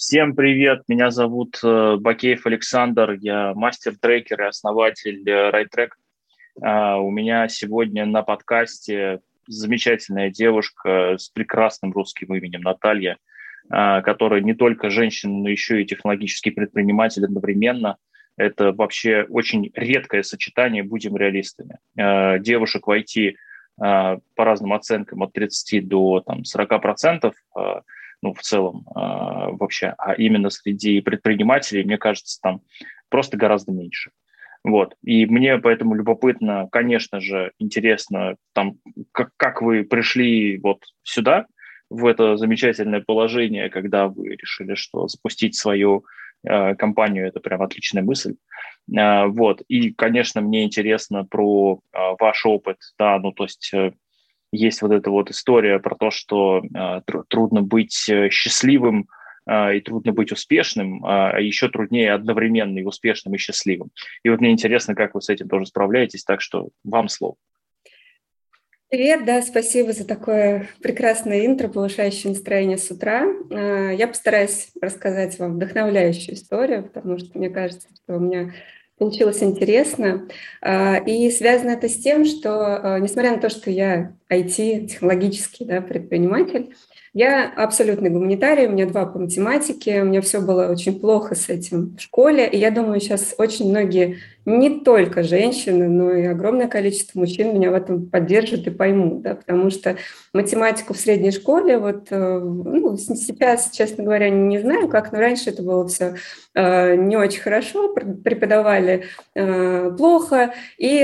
Всем привет, меня зовут э, Бакеев Александр, я мастер-трекер и основатель RideTrack. А, у меня сегодня на подкасте замечательная девушка с прекрасным русским именем Наталья, а, которая не только женщина, но еще и технологический предприниматель одновременно. Это вообще очень редкое сочетание, будем реалистами. А, девушек в IT по разным оценкам от 30 до там, 40 процентов – ну, в целом э, вообще, а именно среди предпринимателей, мне кажется, там просто гораздо меньше. Вот. И мне поэтому любопытно, конечно же, интересно, там, как, как вы пришли вот сюда, в это замечательное положение, когда вы решили, что запустить свою э, компанию – это прям отличная мысль. Э, вот. И, конечно, мне интересно про э, ваш опыт, да, ну, то есть э, есть вот эта вот история про то, что э, трудно быть э, счастливым э, и трудно быть успешным, а еще труднее одновременно и успешным, и счастливым. И вот мне интересно, как вы с этим тоже справляетесь, так что вам слово. Привет, да, спасибо за такое прекрасное интро, повышающее настроение с утра. Я постараюсь рассказать вам вдохновляющую историю, потому что мне кажется, что у меня получилось интересно. А, и связано это с тем, что, а, несмотря на то, что я IT, технологический да, предприниматель, я абсолютный гуманитарий, у меня два по математике, у меня все было очень плохо с этим в школе, и я думаю, сейчас очень многие не только женщины, но и огромное количество мужчин меня в этом поддержат и поймут, да, потому что математику в средней школе, вот, э, ну, сейчас, честно говоря, не знаю как, но раньше это было все э, не очень хорошо, преподавали э, плохо, и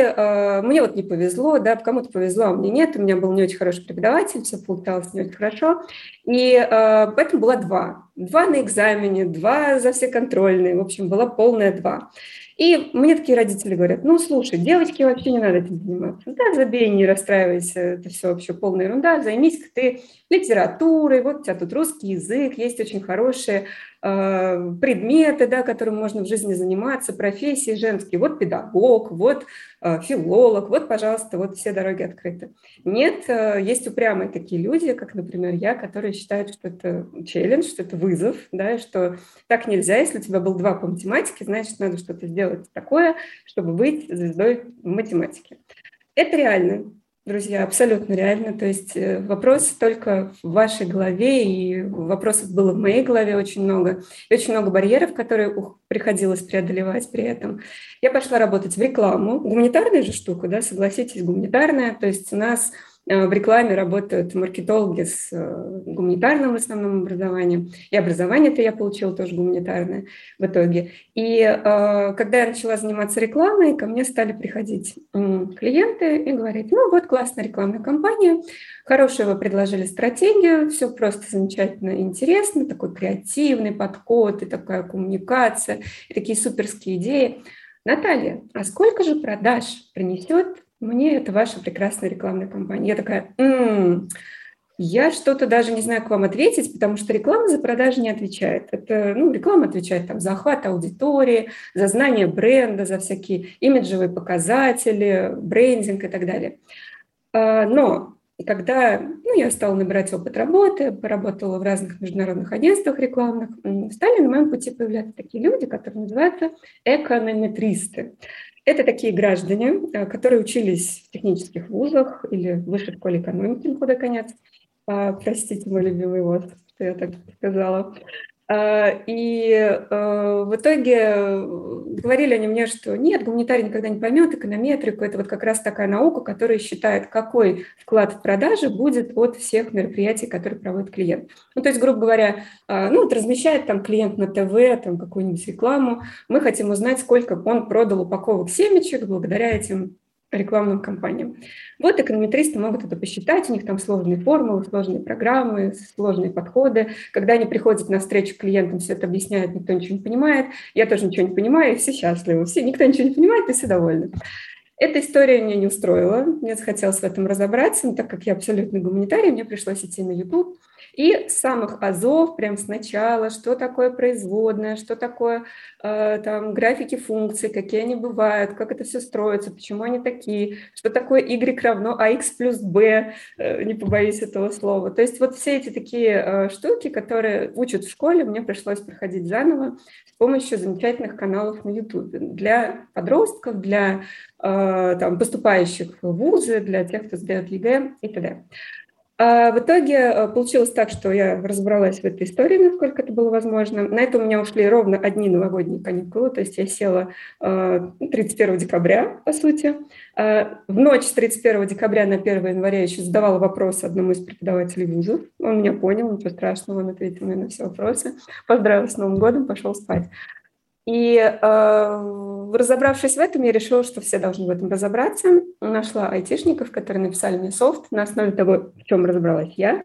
мне вот не повезло, да, кому-то повезло, а мне нет, у меня был не очень хороший преподаватель, все получалось не очень хорошо, и поэтому была два. Два на экзамене, два за все контрольные, в общем, была полная два. И мне такие родители говорят, ну, слушай, девочке вообще не надо этим заниматься. Да, забей, не расстраивайся, это все вообще полная ерунда, займись-ка ты литературой, вот у тебя тут русский язык, есть очень хорошие э, предметы, да, которым можно в жизни заниматься, профессии женские, вот педагог, вот э, филолог, вот, пожалуйста, вот все дороги открыты. Нет, э, есть упрямые такие люди, как, например, я, которые считают, что это челлендж, что это вызов, да, что так нельзя, если у тебя был два по математике, значит, надо что-то сделать такое, чтобы быть звездой в математике. Это реально друзья, абсолютно реально. То есть э, вопрос только в вашей голове, и вопросов было в моей голове очень много. И очень много барьеров, которые приходилось преодолевать при этом. Я пошла работать в рекламу. Гуманитарная же штука, да, согласитесь, гуманитарная. То есть у нас в рекламе работают маркетологи с э, гуманитарным в основном образованием. И образование-то я получила тоже гуманитарное в итоге. И э, когда я начала заниматься рекламой, ко мне стали приходить клиенты и говорить, ну вот классная рекламная кампания, хорошую вы предложили стратегию, все просто замечательно интересно, такой креативный подход и такая коммуникация, и такие суперские идеи. Наталья, а сколько же продаж принесет мне это ваша прекрасная рекламная кампания. Я такая, м-м, я что-то даже не знаю, к вам ответить, потому что реклама за продажи не отвечает. Это, ну, реклама отвечает там, за охват аудитории, за знание бренда, за всякие имиджевые показатели, брендинг и так далее. А, но когда ну, я стала набирать опыт работы, поработала в разных международных агентствах рекламных, стали на моем пути появляться такие люди, которые называются эконометристы. Это такие граждане, э, которые учились в технических вузах или в высшей школе экономики, куда конец. А, простите, мой любимый вот, что я так сказала. А, и э, в итоге говорили они мне, что нет, гуманитарий никогда не поймет эконометрику. Это вот как раз такая наука, которая считает, какой вклад в продажи будет от всех мероприятий, которые проводит клиент. Ну, то есть, грубо говоря, ну, вот размещает там клиент на ТВ там какую-нибудь рекламу, мы хотим узнать, сколько он продал упаковок семечек благодаря этим рекламным кампаниям. Вот эконометристы могут это посчитать, у них там сложные формулы, сложные программы, сложные подходы. Когда они приходят на встречу клиентам, все это объясняют, никто ничего не понимает, я тоже ничего не понимаю, и все счастливы, все, никто ничего не понимает, и все довольны. Эта история меня не устроила, мне захотелось в этом разобраться, но так как я абсолютно гуманитарий, мне пришлось идти на YouTube И с самых азов, прям сначала, что такое производная, что такое э, там графики функций, какие они бывают, как это все строится, почему они такие, что такое y равно ax плюс b, э, не побоюсь этого слова. То есть вот все эти такие э, штуки, которые учат в школе, мне пришлось проходить заново с помощью замечательных каналов на YouTube для подростков, для э, там, поступающих в вузы, для тех, кто сдает ЕГЭ и т.д. А в итоге э, получилось так, что я разобралась в этой истории, насколько это было возможно. На это у меня ушли ровно одни новогодние каникулы, то есть я села 31 э, декабря, по сути. А в ночь с 31 декабря на 1 января я еще задавала вопросы одному из преподавателей вузов. Он меня понял, ничего страшного, он ответил мне на все вопросы. Поздравил с Новым годом, пошел спать. И э, разобравшись в этом, я решила, что все должны в этом разобраться. Нашла айтишников, которые написали мне софт на основе того, в чем разобралась я.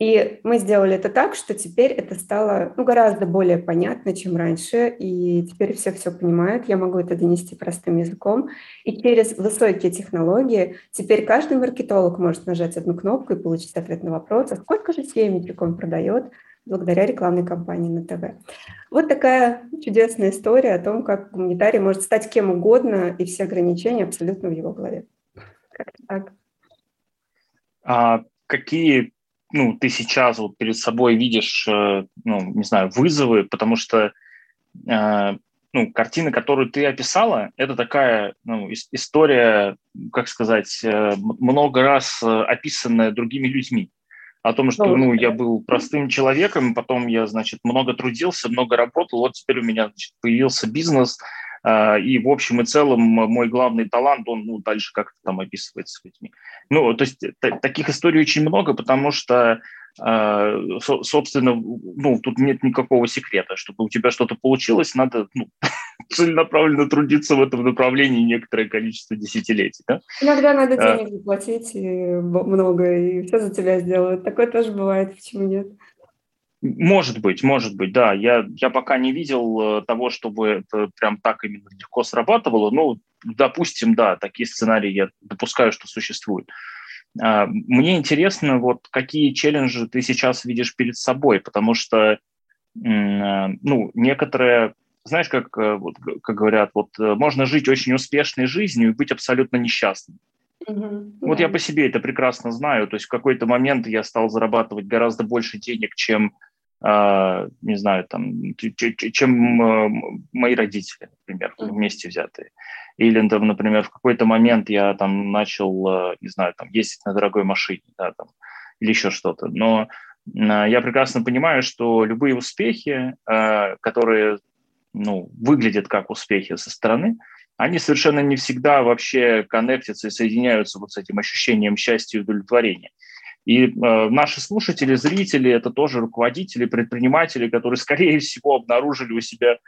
И мы сделали это так, что теперь это стало ну, гораздо более понятно, чем раньше, и теперь все все понимают, я могу это донести простым языком. И через высокие технологии теперь каждый маркетолог может нажать одну кнопку и получить ответ на вопрос, а сколько же семечек он продает, благодаря рекламной кампании на ТВ. Вот такая чудесная история о том, как гуманитарий может стать кем угодно, и все ограничения абсолютно в его голове. Как-то так. А какие ну, ты сейчас вот перед собой видишь, э, ну, не знаю, вызовы, потому что э, ну, картина, которую ты описала, это такая ну, история, как сказать, э, много раз описанная другими людьми о том, что ну, ну, я был простым человеком, потом я, значит, много трудился, много работал, вот теперь у меня значит, появился бизнес, и в общем и целом мой главный талант, он ну, дальше как-то там описывается людьми. Ну, то есть таких историй очень много, потому что а, собственно, ну, тут нет никакого секрета. Чтобы у тебя что-то получилось, надо ну, целенаправленно трудиться в этом направлении некоторое количество десятилетий. Да? Иногда надо а. денег заплатить и много, и все за тебя сделают. Такое тоже бывает, почему нет? Может быть, может быть, да. Я, я пока не видел э, того, чтобы это прям так именно легко срабатывало. Ну, допустим, да, такие сценарии я допускаю, что существуют. А, мне интересно, вот какие челленджи ты сейчас видишь перед собой, потому что, а, ну, некоторые, знаешь, как, э, вот, как говорят, вот э, можно жить очень успешной жизнью и быть абсолютно несчастным. Mm-hmm. Вот я по себе это прекрасно знаю. То есть в какой-то момент я стал зарабатывать гораздо больше денег, чем, э, не знаю, там, чем э, мои родители, например, вместе взятые. Или, там, например, в какой-то момент я там начал, э, не знаю, там, ездить на дорогой машине, да, там, или еще что-то. Но э, я прекрасно понимаю, что любые успехи, э, которые ну, выглядят как успехи со стороны, они совершенно не всегда вообще коннектятся и соединяются вот с этим ощущением счастья и удовлетворения. И э, наши слушатели, зрители – это тоже руководители, предприниматели, которые, скорее всего, обнаружили у себя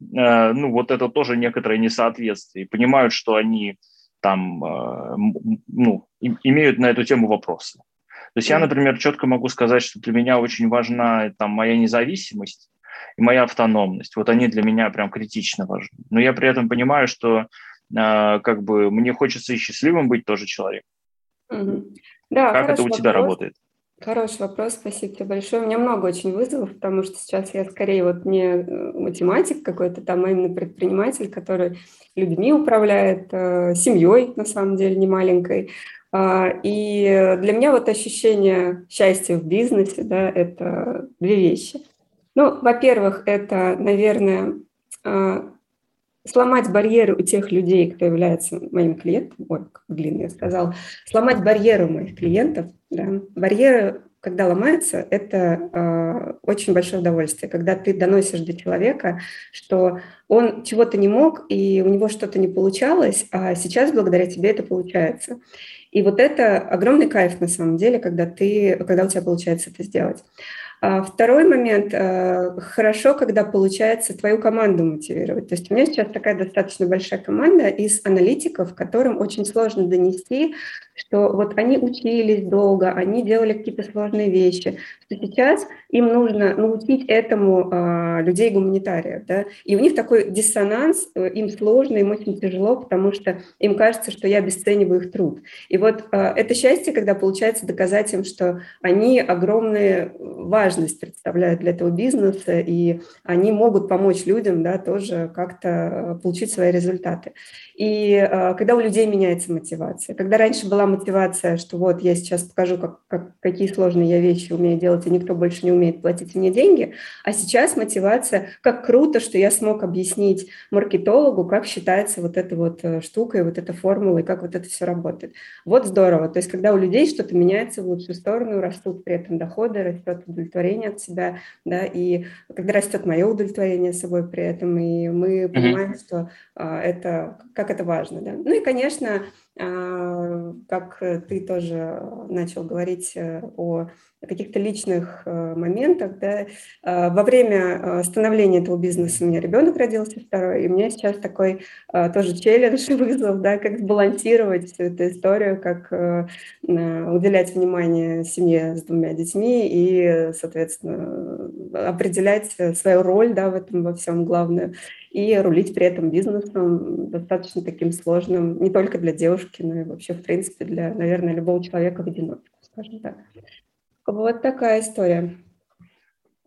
Э, ну, вот это тоже некоторое несоответствие. Понимают, что они там, э, ну, имеют на эту тему вопросы. То есть я, например, четко могу сказать, что для меня очень важна там моя независимость и моя автономность. Вот они для меня прям критично важны. Но я при этом понимаю, что э, как бы мне хочется и счастливым быть тоже человеком. Угу. Да, как это у тебя вопрос. работает? Хороший вопрос, спасибо тебе большое. У меня много очень вызовов, потому что сейчас я скорее вот не э, математик какой-то там, а именно предприниматель, который людьми управляет, э, семьей, на самом деле, не маленькой. Э, и для меня вот ощущение счастья в бизнесе, да, это две вещи. Ну, во-первых, это, наверное, э, сломать барьеры у тех людей, кто является моим клиентом, ой, как длинно я сказал, сломать барьеры у моих клиентов, да. барьеры, когда ломаются, это э, очень большое удовольствие, когда ты доносишь до человека, что он чего-то не мог, и у него что-то не получалось, а сейчас благодаря тебе это получается. И вот это огромный кайф на самом деле, когда, ты, когда у тебя получается это сделать. А второй момент. Э, хорошо, когда получается твою команду мотивировать. То есть у меня сейчас такая достаточно большая команда из аналитиков, которым очень сложно донести, что вот они учились долго, они делали какие-то сложные вещи, что сейчас им нужно научить этому а, людей гуманитариев, да, и у них такой диссонанс, э, им сложно, им очень тяжело, потому что им кажется, что я обесцениваю их труд. И вот а, это счастье, когда получается доказать им, что они огромную важность представляют для этого бизнеса, и они могут помочь людям, да, тоже как-то получить свои результаты. И э, когда у людей меняется мотивация, когда раньше была мотивация, что вот я сейчас покажу, как, как, какие сложные я вещи умею делать, и никто больше не умеет платить мне деньги, а сейчас мотивация, как круто, что я смог объяснить маркетологу, как считается вот эта вот э, штука и вот эта формула, и как вот это все работает. Вот здорово. То есть когда у людей что-то меняется в лучшую сторону, растут при этом доходы, растет удовлетворение от себя, да, и когда растет мое удовлетворение собой при этом, и мы понимаем, mm-hmm. что а, это как это важно. Да? Ну и, конечно, как ты тоже начал говорить э, каких-то личных э, моментах, да, а, во время становления этого бизнеса у меня ребенок родился второй, и у меня сейчас такой тоже челлендж вызов, да, как сбалансировать всю эту историю, как э, уделять внимание семье с двумя детьми и, соответственно, определять свою роль, да, в этом во всем главное и рулить при этом бизнесом достаточно таким сложным, не только для девушки, но и вообще, в принципе, для, наверное, любого человека в одиночку, скажем так. Вот такая история.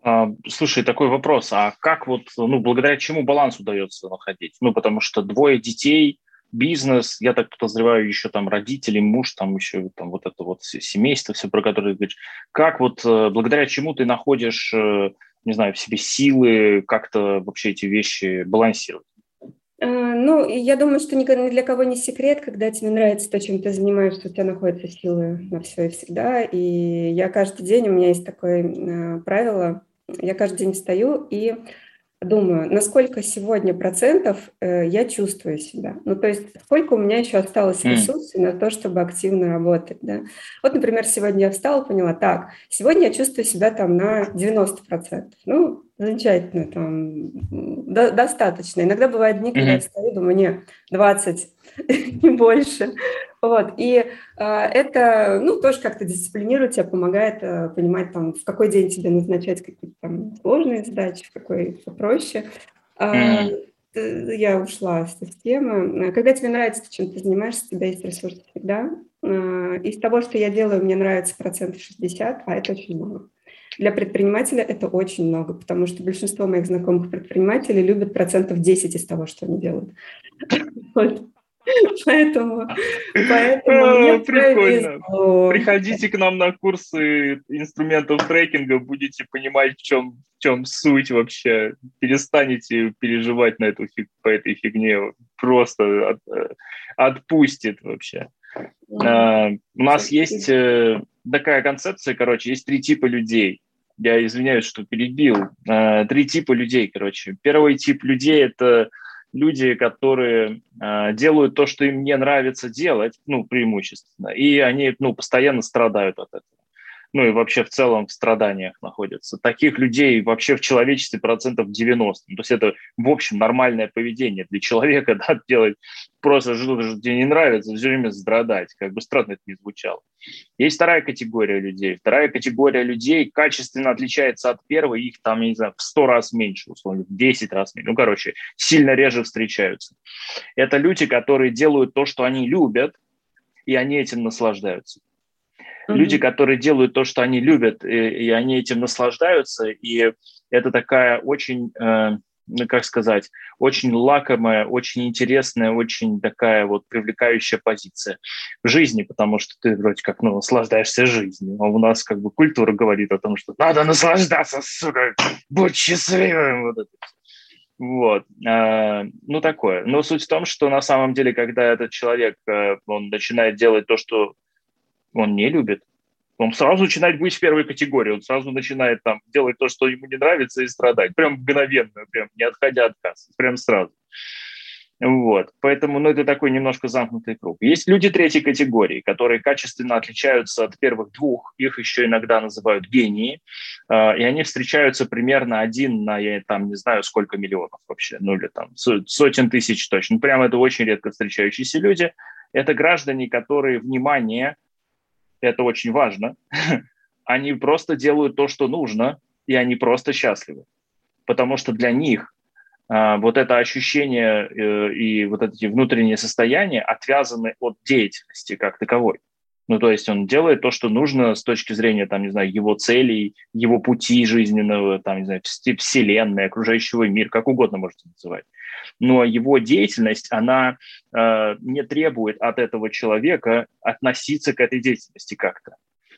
А, слушай, такой вопрос. А как вот, ну, благодаря чему баланс удается находить? Ну, потому что двое детей, бизнес, я так подозреваю, еще там родители, муж, там еще там вот это вот семейство, все про которое ты говоришь. Как вот, э, благодаря чему ты находишь э, не знаю, в себе силы как-то вообще эти вещи балансировать? А, ну, я думаю, что ни для кого не секрет, когда тебе нравится то, чем ты занимаешься, у тебя находятся силы на все и всегда. И я каждый день, у меня есть такое а, правило, я каждый день встаю и думаю, насколько сегодня процентов э, я чувствую себя. Ну, то есть, сколько у меня еще осталось ресурсов mm. на то, чтобы активно работать, да. Вот, например, сегодня я встала, поняла, так, сегодня я чувствую себя там на 90%. Ну, замечательно, там, до, достаточно. Иногда бывают дни, когда mm-hmm. я встаю, думаю, не, 20, не больше. Вот. И э, это, ну, тоже как-то дисциплинирует тебя, помогает э, понимать, там, в какой день тебе назначать какие-то там сложные задачи, в какой попроще. Э, mm. Я ушла с этой темы. Когда тебе нравится, чем ты занимаешься, у тебя есть ресурсы всегда. Э, из того, что я делаю, мне нравится процентов 60, а это очень много. Для предпринимателя это очень много, потому что большинство моих знакомых предпринимателей любят процентов 10 из того, что они делают. Поэтому, поэтому мне Прикольно. Повезло. Приходите к нам на курсы инструментов трекинга, будете понимать, в чем, в чем суть вообще. Перестанете переживать на эту фиг, по этой фигне. Просто от, э, отпустит вообще. А, у нас есть э, такая концепция, короче, есть три типа людей. Я извиняюсь, что перебил. А, три типа людей, короче. Первый тип людей – это люди, которые э, делают то, что им не нравится делать, ну, преимущественно, и они, ну, постоянно страдают от этого ну и вообще в целом в страданиях находятся. Таких людей вообще в человечестве процентов 90. То есть это, в общем, нормальное поведение для человека, да, делать просто что-то, что тебе не нравится, все время страдать, как бы странно это не звучало. Есть вторая категория людей. Вторая категория людей качественно отличается от первой, их там, я не знаю, в 100 раз меньше, условно, в 10 раз меньше. Ну, короче, сильно реже встречаются. Это люди, которые делают то, что они любят, и они этим наслаждаются. Mm-hmm. Люди, которые делают то, что они любят, и, и они этим наслаждаются, и это такая очень, э, ну, как сказать, очень лакомая, очень интересная, очень такая вот привлекающая позиция в жизни, потому что ты вроде как ну, наслаждаешься жизнью, а у нас как бы культура говорит о том, что надо наслаждаться, сука, будь счастливым. Вот это. Вот, э, ну такое. Но суть в том, что на самом деле, когда этот человек, э, он начинает делать то, что он не любит, он сразу начинает быть в первой категории, он сразу начинает там делать то, что ему не нравится, и страдать. Прям мгновенно, прям не отходя от кассы, прям сразу. Вот. Поэтому ну, это такой немножко замкнутый круг. Есть люди третьей категории, которые качественно отличаются от первых двух. Их еще иногда называют гении. А, и они встречаются примерно один на, я там не знаю, сколько миллионов вообще. Ну или там сотен тысяч точно. Прямо это очень редко встречающиеся люди. Это граждане, которые, внимание, это очень важно, они просто делают то, что нужно, и они просто счастливы. Потому что для них а, вот это ощущение э, и вот эти внутренние состояния отвязаны от деятельности как таковой. Ну, то есть он делает то, что нужно с точки зрения, там, не знаю, его целей, его пути жизненного, там, не знаю, вселенной, окружающего мира, как угодно можете называть. Но его деятельность, она э, не требует от этого человека относиться к этой деятельности как-то.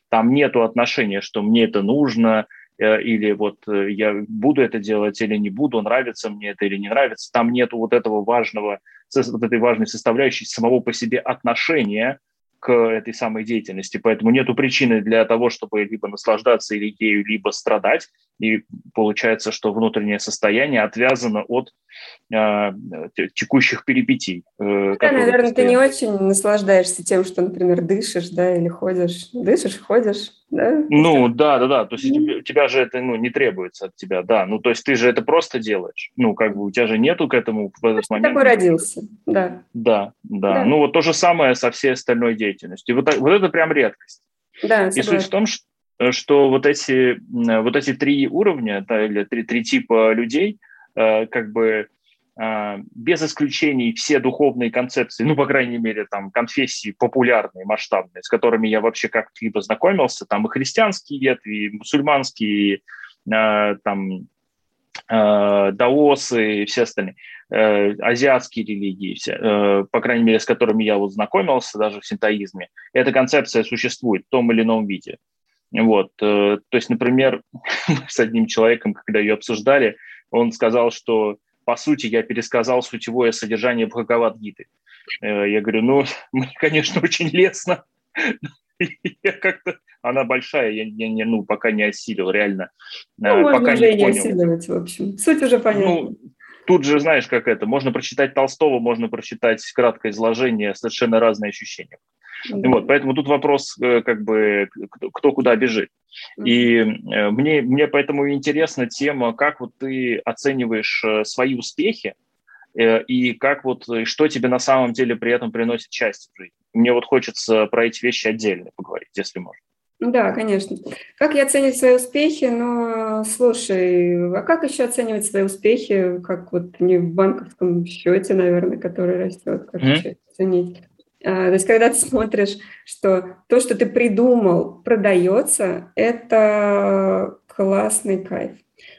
Там нету отношения, что мне это нужно, э, или вот э, я буду это делать или не буду, нравится мне это или не нравится. Там нету вот этого важного, вот этой важной составляющей самого по себе отношения к этой самой деятельности. Поэтому нету причины для того, чтобы либо наслаждаться или ею, либо страдать. И получается, что внутреннее состояние отвязано от э, текущих перипетий. Э, да, наверное, ты не очень наслаждаешься тем, что, например, дышишь, да, или ходишь. Дышишь, ходишь, да? Ну, да, да, да. То есть mm-hmm. у тебя же это ну, не требуется от тебя, да. Ну, то есть ты же это просто делаешь. Ну, как бы у тебя же нету к этому в этот момент. такой родился, да. Да, да. Да. Ну, вот то же самое со всей остальной деятельностью. Вот, вот это прям редкость. Да, И суть в том, что что вот эти, вот эти три уровня, да, или три, три типа людей, э, как бы э, без исключений все духовные концепции, ну, по крайней мере, там, конфессии популярные, масштабные, с которыми я вообще как-либо знакомился, там и христианские ветви, и мусульманские, э, там, даосы и все остальные, азиатские религии, все, по крайней мере, с которыми я вот знакомился, даже в синтоизме, эта концепция существует в том или ином виде. Вот. Э, то есть, например, с одним человеком, когда ее обсуждали, он сказал, что, по сути, я пересказал сутевое содержание Бхагавад-гиты. Э, я говорю, ну, мне, конечно, очень лестно. Я как-то... Она большая, я, я не, ну, пока не осилил, реально. Ну, э, пока можно не, не осиливать, в общем. Суть уже понятна. Ну, тут же, знаешь, как это, можно прочитать Толстого, можно прочитать краткое изложение, совершенно разные ощущения. Mm-hmm. Вот, поэтому тут вопрос, э, как бы, кто, куда бежит. И э, мне, мне поэтому интересна тема, как вот ты оцениваешь э, свои успехи, и как вот, что тебе на самом деле при этом приносит счастье в жизни. Мне вот хочется про эти вещи отдельно поговорить, если можно. Да, конечно. Как я оцениваю свои успехи? Ну, слушай, а как еще оценивать свои успехи? Как вот не в банковском счете, наверное, который растет, как mm-hmm. оценить? А, то есть, когда ты смотришь, что то, что ты придумал, продается, это классный кайф.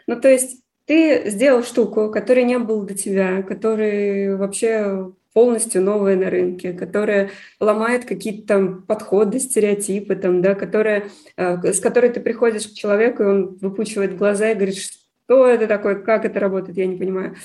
Ну, то есть, ты сделал штуку, которой не было до тебя, который вообще полностью новая на рынке, которая ломает какие-то там подходы, стереотипы, там, да, которая, а, с которой ты приходишь к человеку, и он выпучивает глаза и говорит, что это такое, как это работает, я не понимаю.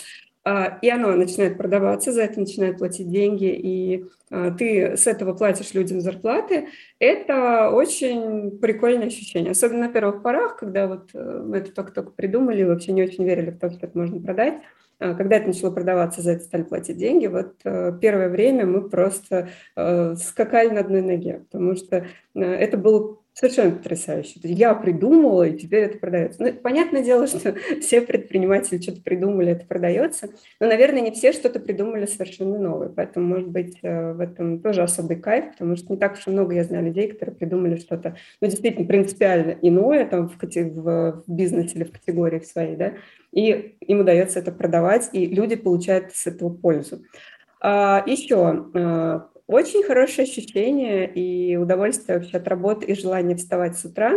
А, и оно начинает продаваться, за это начинают платить деньги, и а, ты с этого платишь людям зарплаты, это очень прикольное ощущение. Особенно на первых порах, когда вот э, мы это только-только придумали, вообще не очень верили в то, что это можно продать. А, когда это начало продаваться, за это стали платить деньги, вот э, первое время мы просто э, скакали на одной ноге, потому что это был Совершенно потрясающе. Я придумала, и теперь это продается. Ну, понятное дело, что все предприниматели что-то придумали, это продается. Но, наверное, не все что-то придумали совершенно новое. Поэтому, может быть, э, в этом тоже особый кайф, потому что не так уж и много я знаю людей, которые придумали что-то, ну, действительно, принципиально иное там в, в, в бизнесе или в категории своей, да, и им удается это продавать, и люди получают с этого пользу. А, еще а, очень хорошее ощущение и удовольствие вообще от работы и желание вставать с утра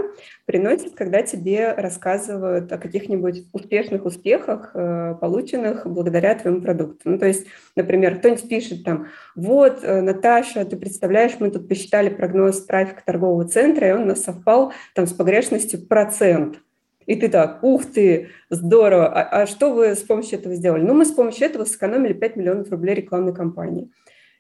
приносит, когда тебе рассказывают о каких-нибудь успешных успехах, э, полученных благодаря твоему продукту. Ну, то есть, например, кто-нибудь пишет там, вот, э, Наташа, ты представляешь, мы тут посчитали прогноз трафика торгового центра, и он у нас совпал там с погрешностью процент. И ты так, ух ты, здорово, а, а что вы с помощью этого сделали? Ну, мы с помощью этого сэкономили 5 миллионов рублей рекламной кампании.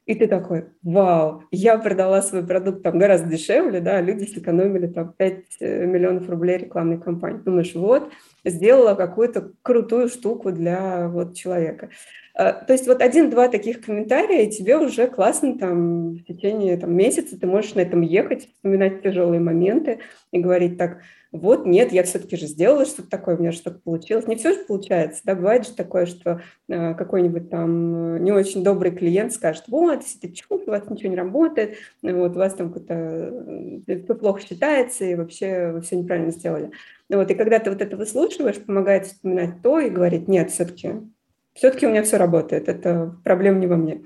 И ты такой, вау, я продала свой продукт там гораздо дешевле, да, люди сэкономили там 5 э, миллионов рублей рекламной кампании. Думаешь, вот, сделала какую-то крутую штуку для вот человека. А, то есть вот один-два таких комментария, и тебе уже классно там в течение там, месяца ты можешь на этом ехать, вспоминать тяжелые моменты и говорить так, вот, нет, я все-таки же сделала что-то такое, у меня что-то получилось. Не все же получается, да, бывает же такое, что э, какой-нибудь там не очень добрый клиент скажет, вот, сидит чук, у вас ничего не работает, вот, у вас там какое-то все плохо считается, и вообще вы все неправильно сделали. Вот, и когда ты вот это выслушиваешь, помогает вспоминать то и говорить, нет, все-таки все-таки у меня все работает, это проблема не во мне.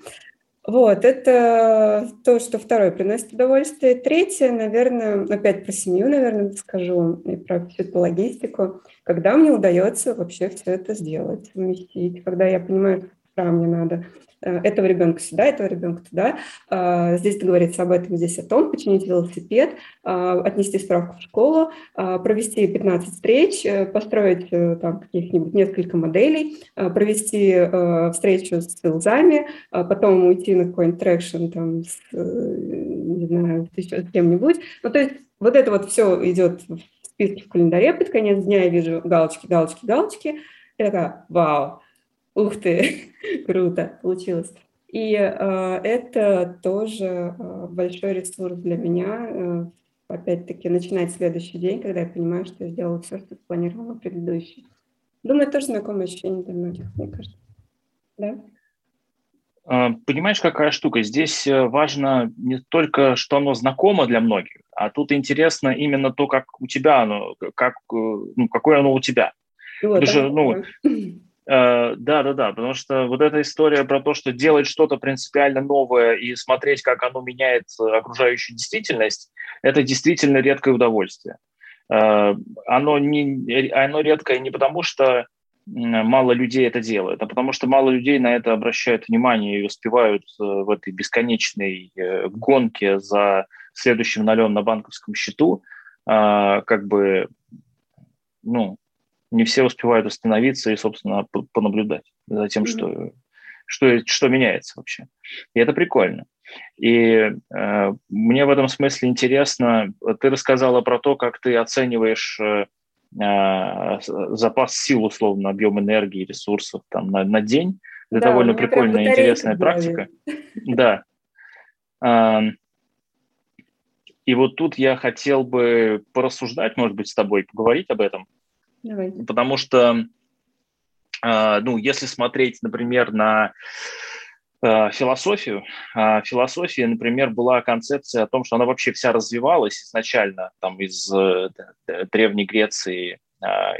Вот, это то, что второе приносит удовольствие. Третье, наверное, опять про семью, наверное, скажу, и про всю эту логистику. Когда мне удается вообще все это сделать, совместить, когда я понимаю, что мне надо этого ребенка сюда, этого ребенка туда. А, здесь договориться об этом, здесь о том, починить велосипед, а, отнести справку в школу, а, провести 15 встреч, э, построить э, там каких-нибудь несколько моделей, провести встречу с sales ами, потом уйти на какой-нибудь traction там с, не знаю, с кем-нибудь. Ну, то есть вот это вот все идет в списке в календаре под конец дня, я вижу галочки, галочки, галочки, такая, вау, Ух ты, круто получилось. И э, это тоже э, большой ресурс для меня. Э, опять-таки, начинать следующий день, когда я понимаю, что я сделала все, что спланировала предыдущий. Думаю, тоже знакомое ощущение для многих, мне кажется. Да? А, понимаешь, какая штука? Здесь э, важно не только, что оно знакомо для многих, а тут интересно именно то, как у тебя оно, как, э, ну, какое оно у тебя. Вот, Потому что, ну, да, да, да, потому что вот эта история про то, что делать что-то принципиально новое и смотреть, как оно меняет окружающую действительность, это действительно редкое удовольствие. Э, оно, не, оно редкое не потому, что мало людей это делают, а потому что мало людей на это обращают внимание и успевают э, в этой бесконечной гонке за следующим нолем на банковском счету как бы ну, не все успевают остановиться и, собственно, понаблюдать за тем, что, что, что меняется вообще. И это прикольно. И э, мне в этом смысле интересно, ты рассказала про то, как ты оцениваешь э, э запас сил, условно, объем энергии, ресурсов там, на, на день. Это да, довольно прикольная, интересная практика. Да. И вот тут я хотел бы порассуждать, может быть, с тобой, поговорить об этом. Давай. Потому что, а, ну, если смотреть, например, на а, философию. А, философия, например, была концепция о том, что она вообще вся развивалась изначально там, из э, Древней Греции,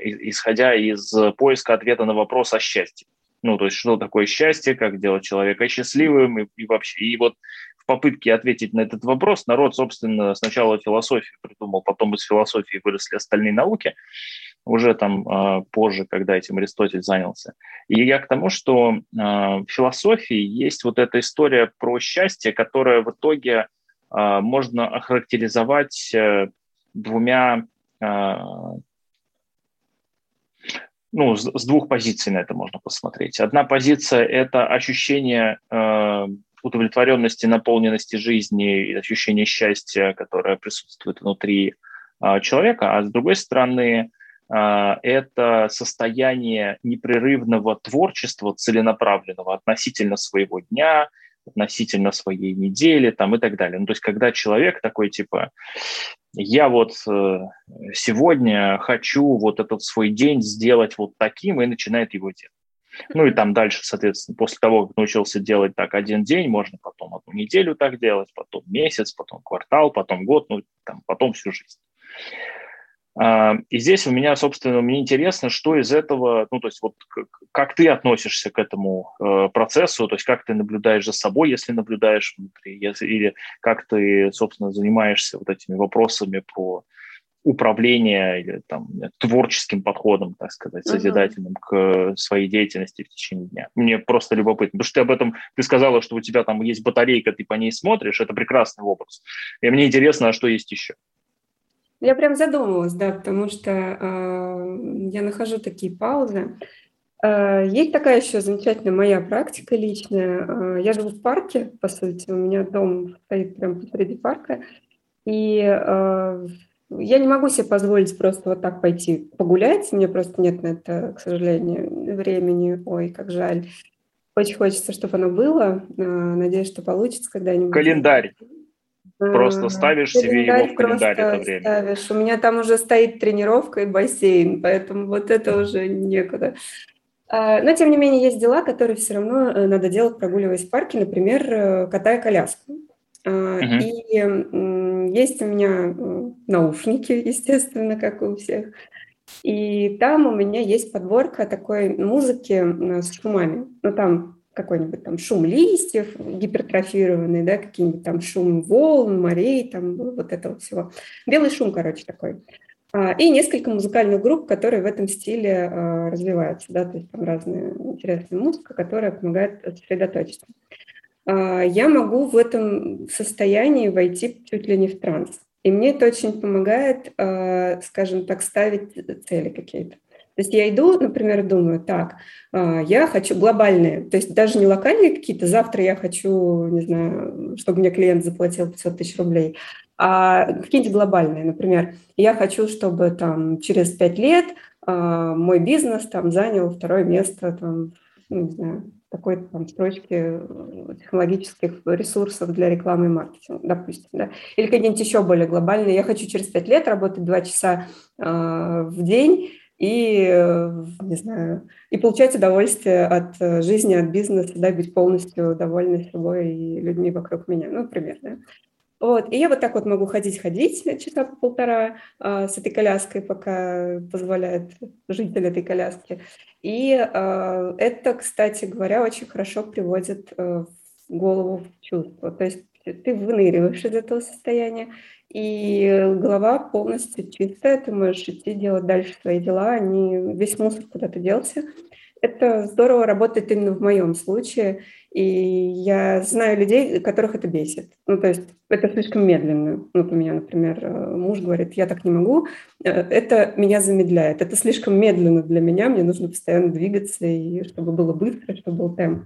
исходя из поиска ответа на вопрос о счастье. Ну, то есть, что такое счастье, как делать человека счастливым и, и вообще. И вот в попытке ответить на этот вопрос народ, собственно, сначала философию придумал, потом из философии выросли остальные науки уже там а, позже, когда этим Аристотель занялся. И я к тому, что а, в философии есть вот эта история про счастье, которая в итоге а, можно охарактеризовать э, двумя ну, с, двух позиций на это можно посмотреть. Одна позиция – это ощущение удовлетворенности, наполненности жизни и ощущение счастья, которое присутствует внутри человека, а с другой стороны это состояние непрерывного творчества целенаправленного относительно своего дня, относительно своей недели там, и так далее. Ну, то есть когда человек такой типа, я вот э, сегодня хочу вот этот свой день сделать вот таким, и начинает его делать. Ну и там дальше, соответственно, после того, как научился делать так один день, можно потом одну неделю так делать, потом месяц, потом квартал, потом год, ну там, потом всю жизнь. А, и здесь у меня, собственно, мне интересно, что из этого, ну, то есть вот как ты относишься к этому э, процессу, то есть как ты наблюдаешь за собой, если наблюдаешь внутри, если, или как ты, собственно, занимаешься вот этими вопросами про управление или там творческим подходом, так сказать, созидательным uh-huh. к своей деятельности в течение дня. Мне просто любопытно, потому что ты об этом, ты сказала, что у тебя там есть батарейка, ты по ней смотришь, это прекрасный образ. И мне интересно, а что есть еще? Я прям задумалась, да, потому что э, я нахожу такие паузы. Э, есть такая еще замечательная моя практика личная. Э, я живу в парке, по сути, у меня дом стоит прямо посреди парка, и э, я не могу себе позволить просто вот так пойти погулять, мне просто нет на это, к сожалению, времени. Ой, как жаль. Очень хочется, чтобы оно было. Надеюсь, что получится когда-нибудь. Календарь. Просто ставишь себе его в календарь это время. Ставишь. У меня там уже стоит тренировка и бассейн, поэтому вот это уже некуда. А, но, тем не менее, есть дела, которые все равно э, надо делать, прогуливаясь в парке, например, э, катая коляску. Uh-huh. И есть у меня э, наушники, естественно, как у всех. И там у меня есть подборка такой музыки с шумами. Ну, там какой-нибудь там шум листьев гипертрофированный, да, какие-нибудь там шум волн, морей, там вот этого всего. Белый шум, короче, такой. А, и несколько музыкальных групп, которые в этом стиле а, развиваются, да, то есть там разная интересная музыка, которая помогает сосредоточиться. А, я могу в этом состоянии войти чуть ли не в транс. И мне это очень помогает, скажем так, ставить цели какие-то. То есть я иду, например, думаю, так, а, я хочу глобальные, то есть даже не локальные какие-то, завтра я хочу, не знаю, чтобы мне клиент заплатил 500 тысяч рублей, а какие-нибудь глобальные, например, я хочу, чтобы там через пять лет а, мой бизнес там занял второе место там, ну, не знаю, такой там строчки технологических ресурсов для рекламы и маркетинга, допустим, да, или какие-нибудь еще более глобальные. Я хочу через пять лет работать два часа э, в день и, э, не знаю, и получать удовольствие от э, жизни, от бизнеса, да, быть полностью довольной собой и людьми вокруг меня, ну, например, да. Вот, и я вот так вот могу ходить-ходить часа по полтора а, с этой коляской, пока позволяет житель этой коляски. И а, это, кстати говоря, очень хорошо приводит в голову в чувство. То есть ты выныриваешь из этого состояния, и голова полностью чистая, ты можешь идти делать дальше свои дела, не весь мусор куда-то делся. Это здорово работает именно в моем случае, и я знаю людей, которых это бесит. Ну, то есть это слишком медленно. Вот у меня, например, э, муж говорит, я так не могу, э, это меня замедляет, это слишком медленно для меня, мне нужно постоянно двигаться, и чтобы было быстро, чтобы был темп.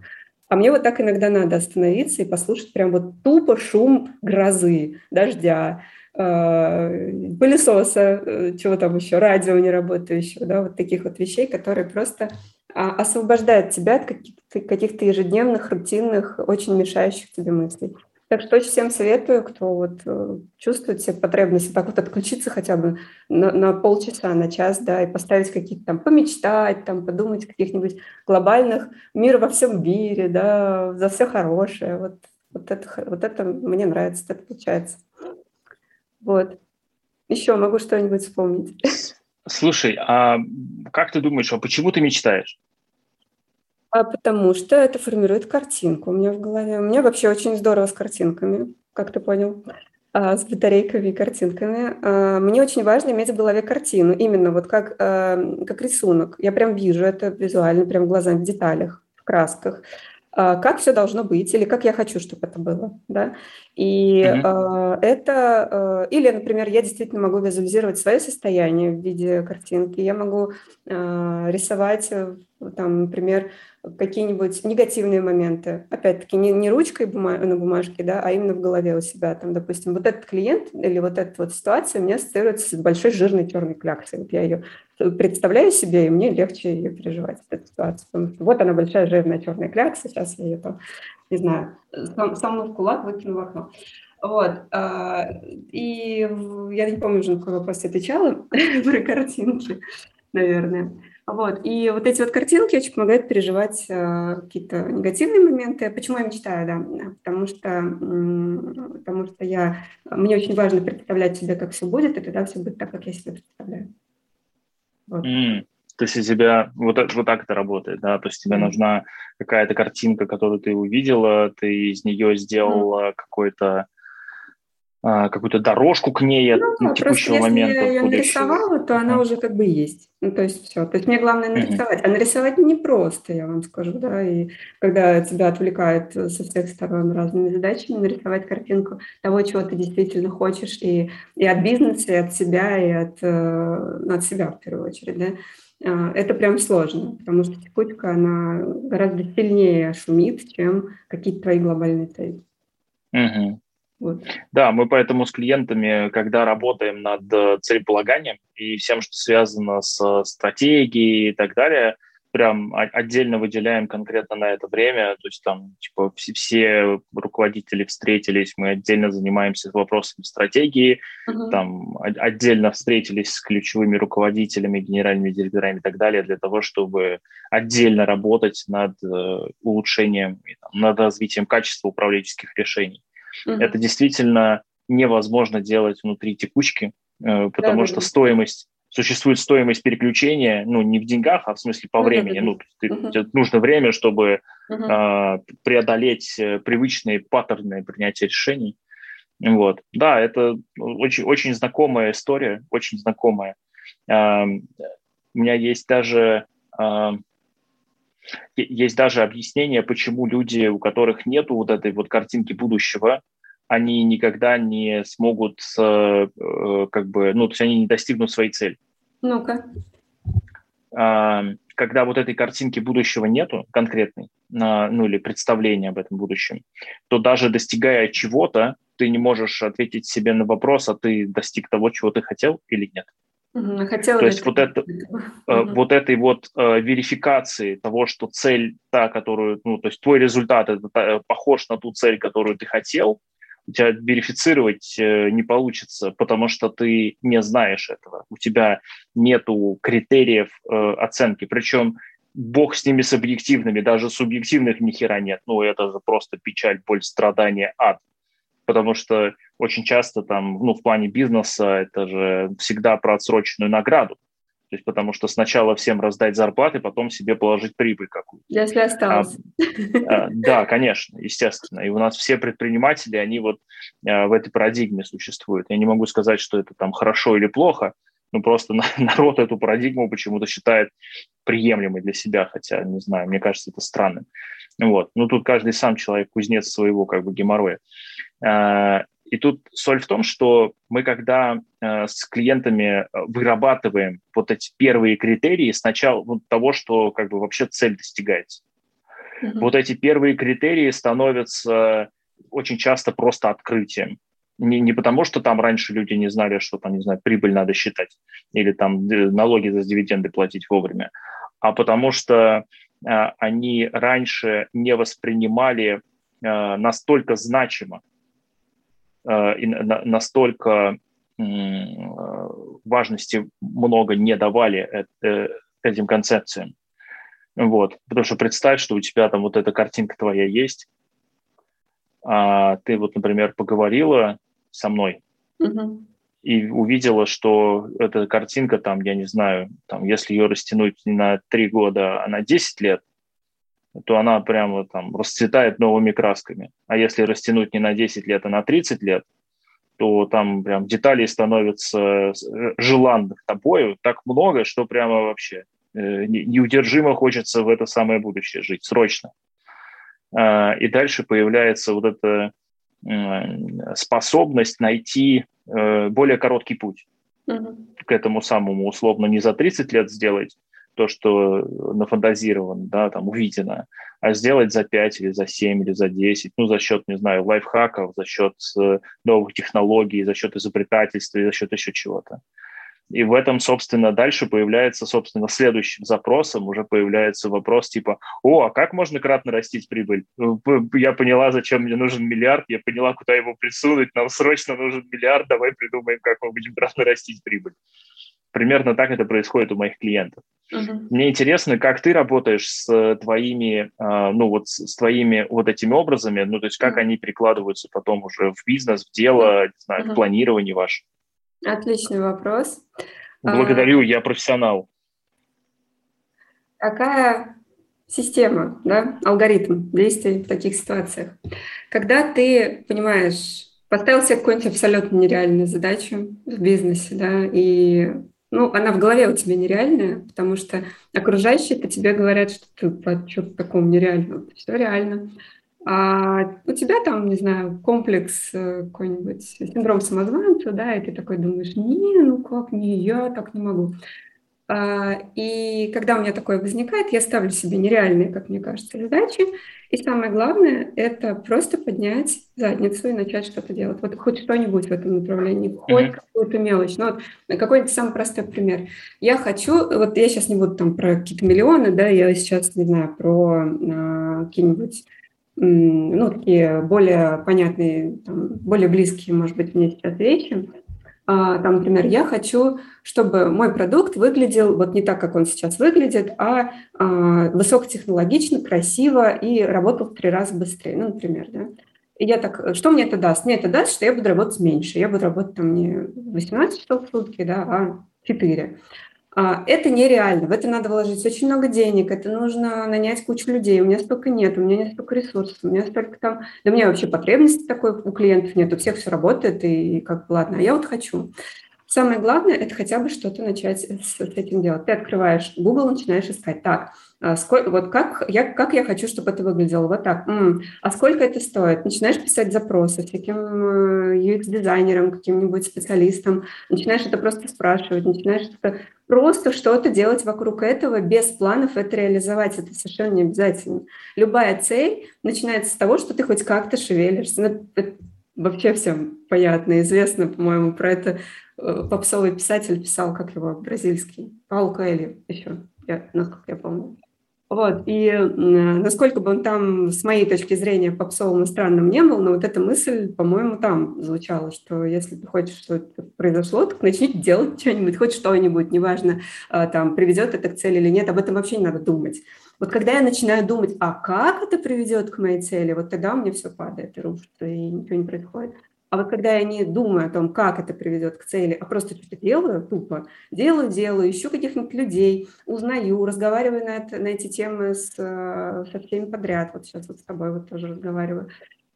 А мне вот так иногда надо остановиться и послушать прям вот тупо шум грозы, дождя, э, пылесоса, э, чего там еще, радио не работающего, да, вот таких вот вещей, которые просто а, освобождают тебя от каких-то, каких-то ежедневных, рутинных, очень мешающих тебе мыслей. Так что очень всем советую, кто вот э, чувствует себе потребность так вот отключиться хотя бы на, на полчаса, на час, да, и поставить какие-то там, помечтать, там, подумать о каких-нибудь глобальных мир во всем мире, да, за все хорошее. Вот, вот, это, вот это мне нравится, это получается. Вот. Еще могу что-нибудь вспомнить. Слушай, а как ты думаешь, а почему ты мечтаешь? А потому что это формирует картинку у меня в голове. У меня вообще очень здорово с картинками, как ты понял, а, с батарейками и картинками. А, мне очень важно иметь в голове картину, именно вот как, а, как рисунок. Я прям вижу это визуально, прям в глазах, в деталях, в красках как все должно быть или как я хочу, чтобы это было, да. И mm-hmm. э, это э, или, например, я действительно могу визуализировать свое состояние в виде картинки, я могу э, рисовать, там, например, какие-нибудь негативные моменты. Опять-таки, не, не ручкой бума- на бумажке, да, а именно в голове у себя. Там, допустим, вот этот клиент или вот эта вот ситуация у меня ассоциируется с большой жирной черной кляксой. Вот я ее представляю себе, и мне легче ее переживать, эту ситуацию. Потому что вот она большая жирная черная клякса, сейчас я ее там, не знаю, сомну в кулак, выкину в окно. Вот. А, и я не помню уже, на какой вопрос я отвечала про картинки, наверное. Вот. И вот эти вот картинки очень помогают переживать э, какие-то негативные моменты. Почему я мечтаю, да? Потому что, потому что я, мне очень важно представлять себе, как все будет, и тогда все будет так, как я себе представляю. Вот. Mm. То есть у тебя вот, вот так это работает, да? То есть тебе mm. нужна какая-то картинка, которую ты увидела, ты из нее сделала mm. какой-то какую-то дорожку к ней ну, от текущего если момента. Если я ее нарисовала, то она уже как бы есть. Ну, то есть все. То есть мне главное нарисовать. Mm-hmm. А нарисовать не просто, я вам скажу, да, и когда тебя отвлекают со всех сторон разными задачами, нарисовать картинку того, чего ты действительно хочешь, и, и от бизнеса, и от себя, и от, э, от себя в первую очередь, да, а, это прям сложно, потому что текучка, она гораздо сильнее шумит, чем какие-то твои глобальные цели. Угу. Вот. Да, мы поэтому с клиентами, когда работаем над э, целеполаганием и всем, что связано с стратегией и так далее, прям отдельно выделяем конкретно на это время, то есть там типа все, все руководители встретились, мы отдельно занимаемся вопросами стратегии, uh-huh. там отдельно встретились с ключевыми руководителями, генеральными директорами и так далее для того, чтобы отдельно работать над э, улучшением, над развитием качества управленческих решений. Uh-huh. Это действительно невозможно делать внутри текучки, э, потому да, что да. стоимость существует стоимость переключения, ну, не в деньгах, а в смысле по времени. Ну, ты, uh-huh. нужно время, чтобы uh-huh. э, преодолеть привычные паттерны принятия решений. Вот. Да, это очень, очень знакомая история, очень знакомая. Э, у меня есть даже, э, есть даже объяснение, почему люди, у которых нет вот этой вот картинки будущего, они никогда не смогут, э, как бы, ну, то есть они не достигнут своей цели. Ну-ка. А, когда вот этой картинки будущего нету конкретной, ну или представления об этом будущем, то даже достигая чего-то, ты не можешь ответить себе на вопрос, а ты достиг того, чего ты хотел или нет. Хотела То есть вот, это, угу. вот этой вот э, верификации того, что цель та, которую, ну, то есть твой результат это похож на ту цель, которую ты хотел, у тебя верифицировать э, не получится, потому что ты не знаешь этого. У тебя нету критериев э, оценки. Причем бог с ними с объективными, даже субъективных ни хера нет. Ну, это же просто печаль, боль, страдания, ад. Потому что очень часто там, ну, в плане бизнеса это же всегда про отсроченную награду. То есть потому что сначала всем раздать зарплаты, потом себе положить прибыль какую-то. Если осталось. А, а, да, конечно, естественно. И у нас все предприниматели, они вот а, в этой парадигме существуют. Я не могу сказать, что это там хорошо или плохо, но просто народ эту парадигму почему-то считает приемлемой для себя, хотя, не знаю, мне кажется, это странным. Вот. Ну, тут каждый сам человек кузнец своего как бы геморроя. А, и тут соль в том, что мы, когда э, с клиентами э, вырабатываем вот эти первые критерии, сначала вот того, что как бы вообще цель достигается. Mm-hmm. Вот эти первые критерии становятся очень часто просто открытием. Не, не потому, что там раньше люди не знали, что там, не знаю, прибыль надо считать или там налоги за дивиденды платить вовремя, а потому что э, они раньше не воспринимали э, настолько значимо Э, и настолько важности много не давали э, этим концепциям. Вот. Потому что представь, что у тебя там вот эта картинка твоя есть, а ты вот, например, поговорила со мной угу. и увидела, что эта картинка там, я не знаю, там, если ее растянуть не на три года, а на 10 лет, то она прямо там расцветает новыми красками. А если растянуть не на 10 лет, а на 30 лет, то там прям деталей становится э, желанных тобою так много, что прямо вообще э, неудержимо хочется в это самое будущее жить, срочно. А, и дальше появляется вот эта способность найти э, более короткий путь mm-hmm. к этому самому условно не за 30 лет сделать, то, что нафантазировано, да, там, увидено, а сделать за 5 или за 7 или за 10, ну, за счет, не знаю, лайфхаков, за счет э, новых технологий, за счет изобретательства и за счет еще чего-то. И в этом, собственно, дальше появляется, собственно, следующим запросом уже появляется вопрос типа, о, а как можно кратно растить прибыль? Я поняла, зачем мне нужен миллиард, я поняла, куда его присунуть, нам срочно нужен миллиард, давай придумаем, как мы будем кратно растить прибыль. Примерно так это происходит у моих клиентов. Uh-huh. Мне интересно, как ты работаешь с твоими, а, ну вот с твоими вот этими образами, ну то есть как uh-huh. они перекладываются потом уже в бизнес, в дело, не знаю, uh-huh. в планирование ваше. Отличный вопрос. Благодарю, а... я профессионал. Какая система, да, алгоритм действий в таких ситуациях? Когда ты понимаешь, поставил себе какую-нибудь абсолютно нереальную задачу в бизнесе, да, и ну, она в голове у тебя нереальная, потому что окружающие по тебе говорят, что ты по что-то такому нереальному. Все реально. А у тебя там, не знаю, комплекс э, какой-нибудь, синдром самозванца, да, и ты такой думаешь, не, ну как, не, я так не могу. А, и когда у меня такое возникает, я ставлю себе нереальные, как мне кажется, задачи. И самое главное – это просто поднять задницу и начать что-то делать. Вот хоть что-нибудь в этом направлении, хоть mm-hmm. какую-то мелочь. Ну, вот какой-нибудь самый простой пример. Я хочу, вот я сейчас не буду там про какие-то миллионы, да, я сейчас, не знаю, про а, какие-нибудь ну, такие более понятные, там, более близкие, может быть, мне сейчас вещи. А, там, например, я хочу, чтобы мой продукт выглядел вот не так, как он сейчас выглядит, а, а высокотехнологично, красиво и работал в три раза быстрее, ну, например, да. И я так, что мне это даст? Мне это даст, что я буду работать меньше. Я буду работать там не 18 часов в сутки, да, а 4. А, это нереально, в это надо вложить очень много денег, это нужно нанять кучу людей, у меня столько нет, у меня нет столько ресурсов, у меня столько там, да у меня вообще потребности такой у клиентов нет, у всех все работает, и как бы ладно, а я вот хочу. Самое главное – это хотя бы что-то начать с, с этим делать. Ты открываешь Google, начинаешь искать. Так, сколько, вот как я, как я хочу, чтобы это выглядело? Вот так. М-м, а сколько это стоит? Начинаешь писать запросы всяким UX-дизайнерам, э, каким-нибудь специалистам. Начинаешь это просто спрашивать, начинаешь это просто что-то делать вокруг этого, без планов это реализовать. Это совершенно не обязательно. Любая цель начинается с того, что ты хоть как-то шевелишься. Ну, вообще всем понятно, известно, по-моему, про это Э, попсовый писатель писал, как его, бразильский, Паул Коэльо еще, я, насколько я помню. Вот, и насколько бы он там, с моей точки зрения, попсовым и странным не был, но вот эта мысль, по-моему, там звучала, что если ты хочешь, что это произошло, так начни делать что-нибудь, хоть что-нибудь, неважно, а, там, приведет это к цели или нет, об этом вообще не надо думать. Вот когда я начинаю думать, а как это приведет к моей цели, вот тогда у меня все падает и рушится, и ничего не происходит. А вот когда я не думаю о том, как это приведет к цели, а просто что-то делаю, тупо, делаю, делаю, ищу каких-нибудь людей, узнаю, разговариваю на, это, на эти темы с, э, со всеми подряд. Вот сейчас вот с тобой вот тоже разговариваю.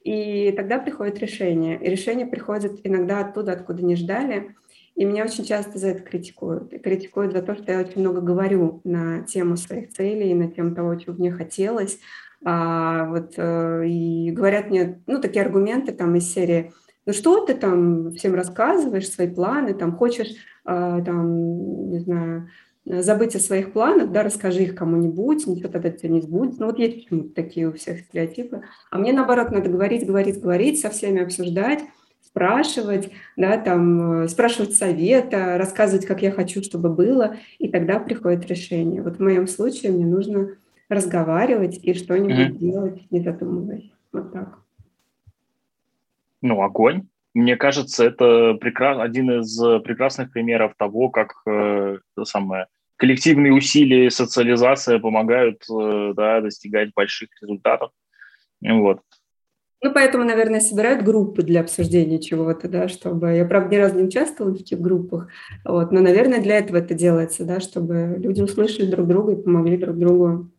И тогда приходит решение. И решение приходит иногда оттуда, откуда не ждали. И меня очень часто за это критикуют. И критикуют за то, что я очень много говорю на тему своих целей, на тему того, чего мне хотелось. А, вот, э, и говорят мне, ну, такие аргументы там из серии – ну что ты там всем рассказываешь, свои планы, там хочешь, э, там, не знаю, забыть о своих планах, да, расскажи их кому-нибудь, ничего тогда тебя не сбудется. Ну вот есть почему-то такие у всех стереотипы. А мне наоборот надо говорить, говорить, говорить, со всеми обсуждать, спрашивать, да, там, э, спрашивать совета, рассказывать, как я хочу, чтобы было, и тогда приходит решение. Вот в моем случае мне нужно разговаривать и что-нибудь mm-hmm. делать, не задумываясь. Вот так ну, огонь. Мне кажется, это прекрас... один из прекрасных примеров того, как э, самое, коллективные усилия и социализация помогают э, да, достигать больших результатов. Вот. Ну, поэтому, наверное, собирают группы для обсуждения чего-то, да, чтобы... Я, правда, ни разу не участвовала в таких группах, вот, но, наверное, для этого это делается, да, чтобы люди услышали друг друга и помогли друг другу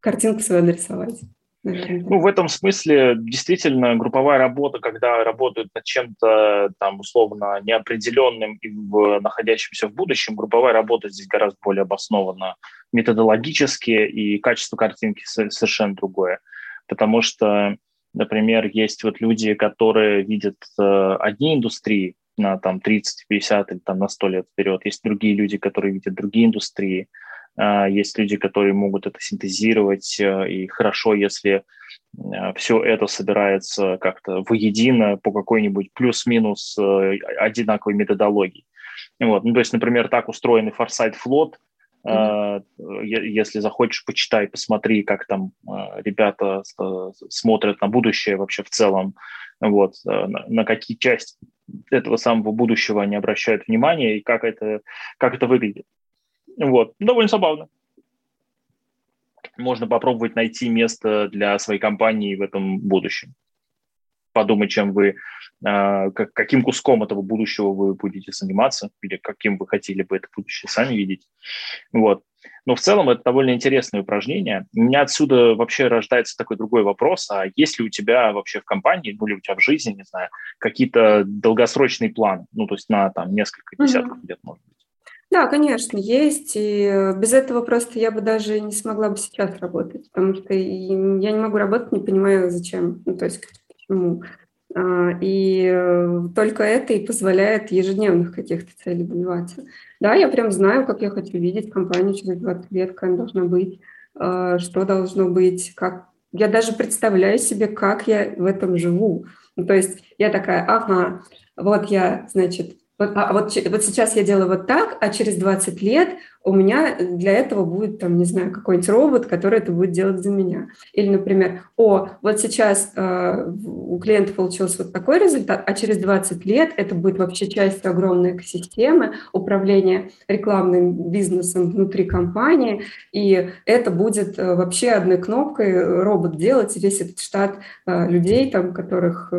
картинку свою нарисовать. Ну, в этом смысле действительно групповая работа, когда работают над чем-то там условно неопределенным и в, находящимся в будущем, групповая работа здесь гораздо более обоснована методологически, и качество картинки совершенно другое. Потому что, например, есть вот люди, которые видят э, одни индустрии на там 30, 50 или там на 100 лет вперед, есть другие люди, которые видят другие индустрии, есть люди, которые могут это синтезировать, э, и хорошо, если э, все это собирается как-то воедино по какой-нибудь плюс-минус э, одинаковой методологии. Вот. Ну, то есть, например, так устроенный Foresight флот, Mm-hmm. Если захочешь, почитай, посмотри, как там ребята смотрят на будущее вообще в целом, вот, на какие части этого самого будущего они обращают внимание и как это, как это выглядит. Вот. Довольно забавно. Можно попробовать найти место для своей компании в этом будущем. Подумать, чем вы, а, каким куском этого будущего вы будете заниматься, или каким вы хотели бы это будущее сами видеть. Вот. Но в целом это довольно интересное упражнение. У меня отсюда вообще рождается такой другой вопрос, а есть ли у тебя вообще в компании, ну или у тебя в жизни, не знаю, какие-то долгосрочные планы, ну то есть на там несколько десятков mm-hmm. лет, может быть? Да, конечно, есть. И без этого просто я бы даже не смогла бы сейчас работать, потому что я не могу работать, не понимаю, зачем. Ну, то есть почему. А, и э, только это и позволяет ежедневных каких-то целей добиваться. Да, я прям знаю, как я хочу видеть компанию через 20 лет, какая она должна быть, а, что должно быть, как... Я даже представляю себе, как я в этом живу. Ну, то есть я такая, ага, вот я, значит, а вот, вот сейчас я делаю вот так, а через 20 лет у меня для этого будет, там, не знаю, какой-нибудь робот, который это будет делать за меня. Или, например, о, вот сейчас э, у клиента получился вот такой результат, а через 20 лет это будет вообще часть огромной экосистемы управления рекламным бизнесом внутри компании, и это будет э, вообще одной кнопкой робот делать, весь этот штат э, людей, там, которых э,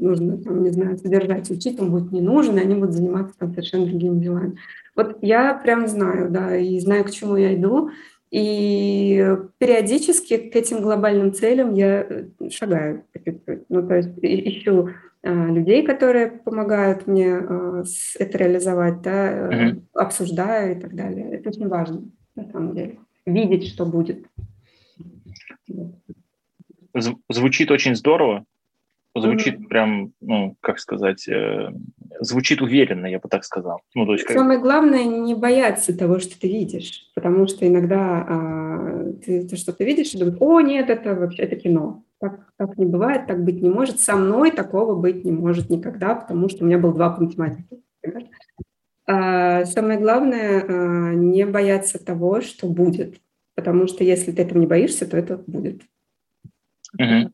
нужно, там, не знаю, содержать, учить, он будет не нужен, и они будут заниматься там совершенно другими делами. Вот я прям знаю, да, и знаю, к чему я иду. И периодически к этим глобальным целям я э, шагаю. Ну, то есть ищу а, людей, которые помогают мне а, это реализовать, да, угу. обсуждаю и так далее. Это очень важно, на самом деле. Видеть, что будет. Звучит очень здорово. Звучит mm-hmm. прям, ну, как сказать, э, звучит уверенно, я бы так сказал. Ну, то есть, как... Самое главное не бояться того, что ты видишь, потому что иногда а, ты, ты что-то видишь и думаешь, о, нет, это вообще это кино. Так, так не бывает, так быть не может. Со мной такого быть не может никогда, потому что у меня был два по математике. А, самое главное а, не бояться того, что будет, потому что если ты этого не боишься, то это будет. Mm-hmm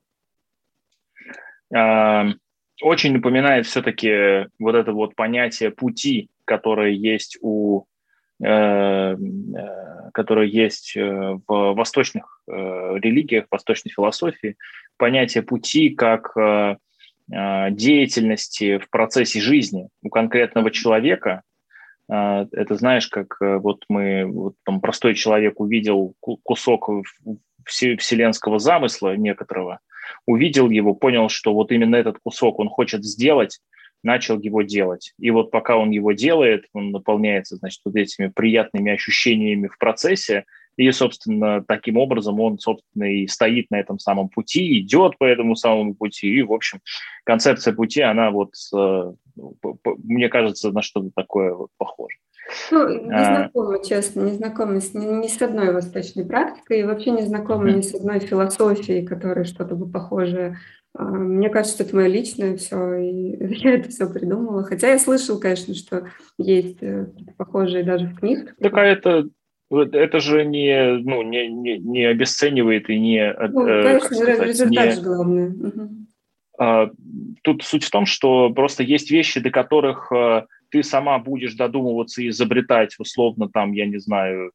очень напоминает все-таки вот это вот понятие пути, которое есть у э, э, которое есть э, в восточных религиях, в восточной философии, понятие пути как деятельности в процессе жизни у конкретного человека. Это знаешь, как вот мы, вот там простой человек увидел кусок вселенского замысла некоторого, увидел его, понял, что вот именно этот кусок он хочет сделать, начал его делать. И вот пока он его делает, он наполняется, значит, вот этими приятными ощущениями в процессе, и, собственно, таким образом он, собственно, и стоит на этом самом пути, идет по этому самому пути. И, в общем, концепция пути, она вот, э, мне кажется, на что-то такое вот похоже. Ну, не а. знакома, честно, не знакома с, ни, ни с одной восточной практикой и вообще не знакома ни с одной философией, которая что-то бы похожее. А, мне кажется, это мое личное все, и я это все придумала. Хотя я слышал, конечно, что есть э, похожие даже в книгах. Так а это, это же не, ну, не, не, не обесценивает и не... Э, ну, конечно, сказать, результат не... же главное. Угу. Тут суть в том, что просто есть вещи, до которых э, ты сама будешь додумываться и изобретать, условно, там, я не знаю,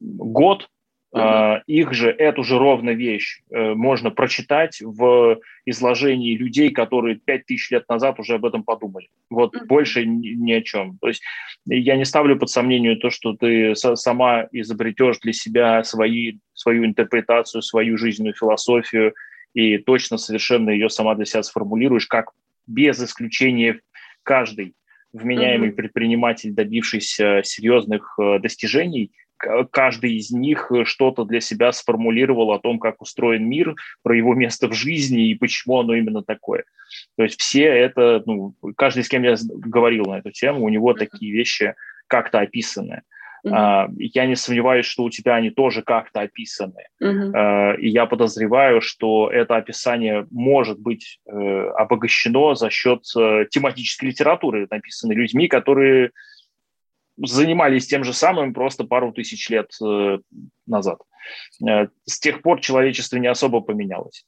год, Uh-huh. Их же, эту же ровно вещь э, можно прочитать в изложении людей, которые пять тысяч лет назад уже об этом подумали. Вот uh-huh. больше ни, ни о чем. То есть я не ставлю под сомнение то, что ты сама изобретешь для себя свои, свою интерпретацию, свою жизненную философию и точно совершенно ее сама для себя сформулируешь, как без исключения каждый вменяемый mm-hmm. предприниматель, добившийся серьезных э, достижений, каждый из них что-то для себя сформулировал о том, как устроен мир, про его место в жизни и почему оно именно такое. То есть все это, ну, каждый, с кем я говорил на эту тему, у него такие вещи как-то описаны. Uh-huh. Я не сомневаюсь, что у тебя они тоже как-то описаны. Uh-huh. И я подозреваю, что это описание может быть э, обогащено за счет э, тематической литературы, написанной людьми, которые занимались тем же самым просто пару тысяч лет э, назад. С тех пор человечество не особо поменялось.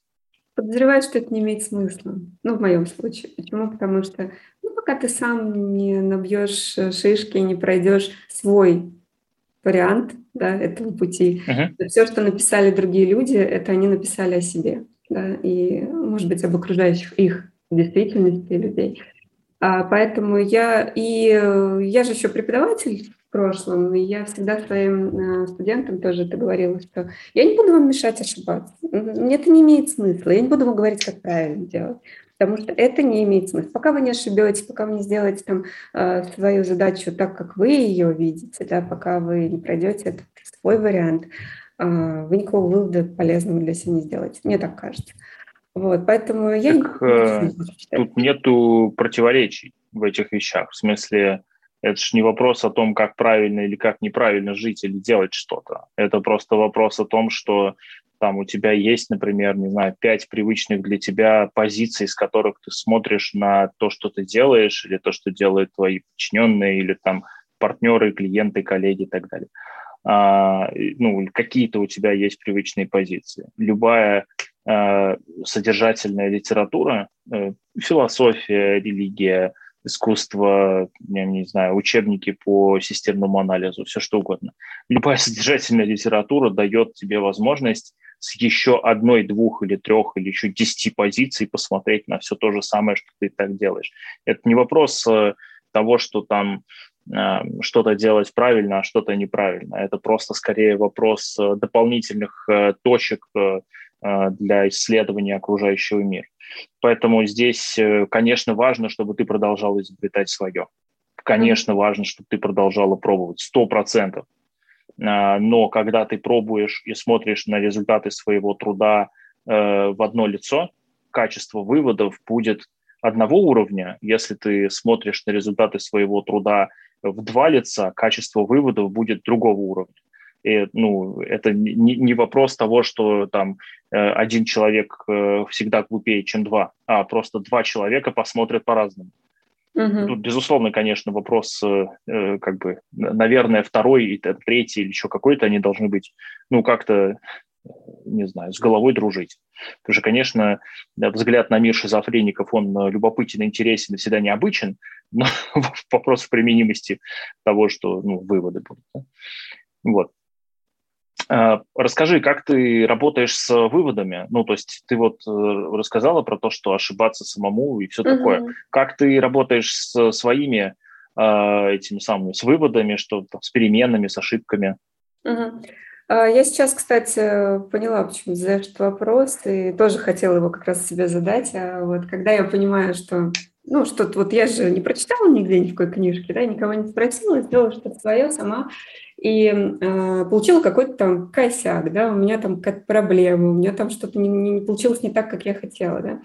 Подозреваю, что это не имеет смысла. Ну, в моем случае. Почему? Потому что ну, пока ты сам не набьешь шишки, не пройдешь свой вариант да, этого пути. Uh-huh. Все, что написали другие люди, это они написали о себе. Да, и, может быть, об окружающих их действительности людей. А, поэтому я и я же еще преподаватель в прошлом, и я всегда своим э, студентам тоже это говорила, что я не буду вам мешать ошибаться. Мне это не имеет смысла. Я не буду вам говорить, как правильно делать потому что это не имеет смысла. Пока вы не ошибетесь, пока вы не сделаете там э, свою задачу так, как вы ее видите, да, пока вы не пройдете этот свой вариант, э, вы никакого вывода полезного для себя не сделаете. Мне так кажется. Вот, поэтому я так, не, э, Тут нету противоречий в этих вещах. В смысле, это же не вопрос о том, как правильно или как неправильно жить или делать что-то. Это просто вопрос о том, что там у тебя есть, например, не знаю, пять привычных для тебя позиций, с которых ты смотришь на то, что ты делаешь, или то, что делают твои подчиненные, или там партнеры, клиенты, коллеги и так далее. А, ну, какие-то у тебя есть привычные позиции. Любая а, содержательная литература, э, философия, религия, искусство, я не знаю, учебники по системному анализу, все что угодно. Любая содержательная литература дает тебе возможность с еще одной, двух или трех или еще десяти позиций посмотреть на все то же самое, что ты так делаешь. Это не вопрос э, того, что там э, что-то делать правильно, а что-то неправильно. Это просто скорее вопрос э, дополнительных точек для исследования окружающего мира. Поэтому здесь, конечно, важно, чтобы ты продолжал изобретать свое. Конечно, важно, чтобы ты продолжала пробовать. Сто процентов. А, но когда ты пробуешь и смотришь на результаты своего труда э, в одно лицо, качество выводов будет одного уровня. Если ты смотришь на результаты своего труда в два лица, качество выводов будет другого уровня. И, ну, это не, не вопрос того, что там э, один человек э, всегда глупее, чем два, а просто два человека посмотрят по-разному. Угу. Тут, безусловно, конечно, вопрос, э, э, как бы, наверное, второй, и третий или еще какой-то, они должны быть, ну, как-то, не знаю, с головой дружить. Потому что, конечно, взгляд на мир шизофреников, он э, любопытен, интересен и всегда необычен, но вопрос в применимости того, что, ну, выводы будут. Да? Вот. А, расскажи, как ты работаешь с выводами? Ну, то есть ты вот э, рассказала про то, что ошибаться самому и все угу. такое. Как ты работаешь с своими а, этими самыми, с выводами, что там, с переменами, с ошибками? Угу. Я сейчас, кстати, поняла, почему задаешь этот вопрос, и тоже хотела его как раз себе задать. А вот когда я понимаю, что ну, что-то вот я же не прочитала нигде ни в какой книжке, да, никого не спросила, сделала что-то свое сама, и э, получила какой-то там косяк, да, у меня там какая-то проблема, у меня там что-то не, не получилось не так, как я хотела, да.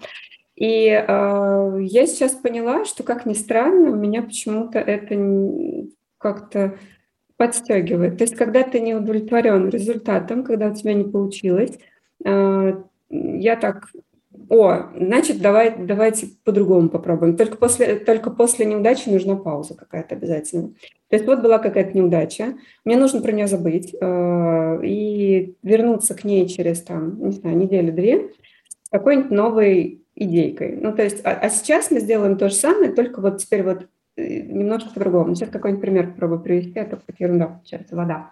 И э, я сейчас поняла, что, как ни странно, у меня почему-то это как-то подстегивает. То есть, когда ты не удовлетворен результатом, когда у тебя не получилось, э, я так о, значит, давай, давайте по-другому попробуем. Только после, только после неудачи нужна пауза какая-то обязательно. То есть вот была какая-то неудача, мне нужно про нее забыть э, и вернуться к ней через, там, не знаю, неделю-две с какой-нибудь новой идейкой. Ну, то есть, а, а сейчас мы сделаем то же самое, только вот теперь вот э, немножко по-другому. Сейчас какой-нибудь пример попробую привести, это как ерунда получается, вода.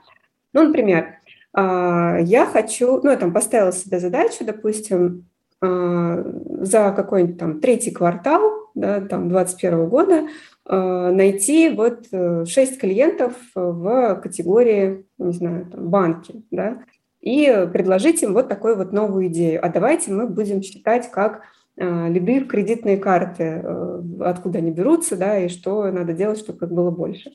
Ну, например, э, я хочу, ну, я там поставила себе задачу, допустим, а, за какой-нибудь там третий квартал да, там 2021 года а, найти вот 6 э, клиентов в категории, не знаю, там, банки, да, и предложить им вот такую вот новую идею. А давайте мы будем считать, как в кредитные карты, э, откуда они берутся, да, и что надо делать, чтобы их было больше.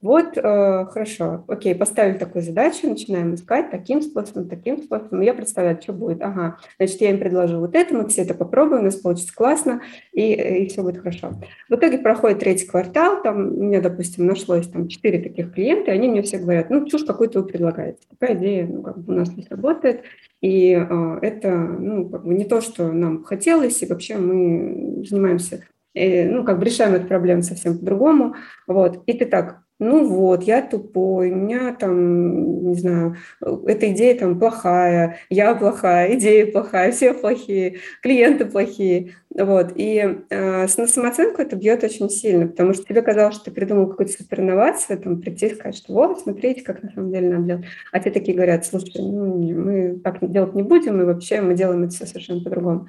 Вот, э, хорошо, окей, поставим такую задачу, начинаем искать таким способом, таким способом. Я представляю, что будет. Ага, значит, я им предложу вот это, мы все это попробуем, у нас получится классно, и, и все будет хорошо. В итоге проходит третий квартал, там у меня, допустим, нашлось там четыре таких клиента, и они мне все говорят, ну, чушь какую-то вы предлагаете. Такая идея, ну, как бы у нас не сработает, и э, это, ну, как бы не то, что нам хотелось, и вообще мы занимаемся, э, ну, как бы решаем эту проблему совсем по-другому, вот. И ты так, ну вот, я тупой, у меня там, не знаю, эта идея там плохая, я плохая, идея плохая, все плохие, клиенты плохие. Вот. И э, на самооценку это бьет очень сильно, потому что тебе казалось, что ты придумал какую-то суперинновацию, там, прийти и сказать, что вот, смотрите, как на самом деле надо делать. А те такие говорят, слушай, ну, мы так делать не будем, и вообще мы делаем это все совершенно по-другому.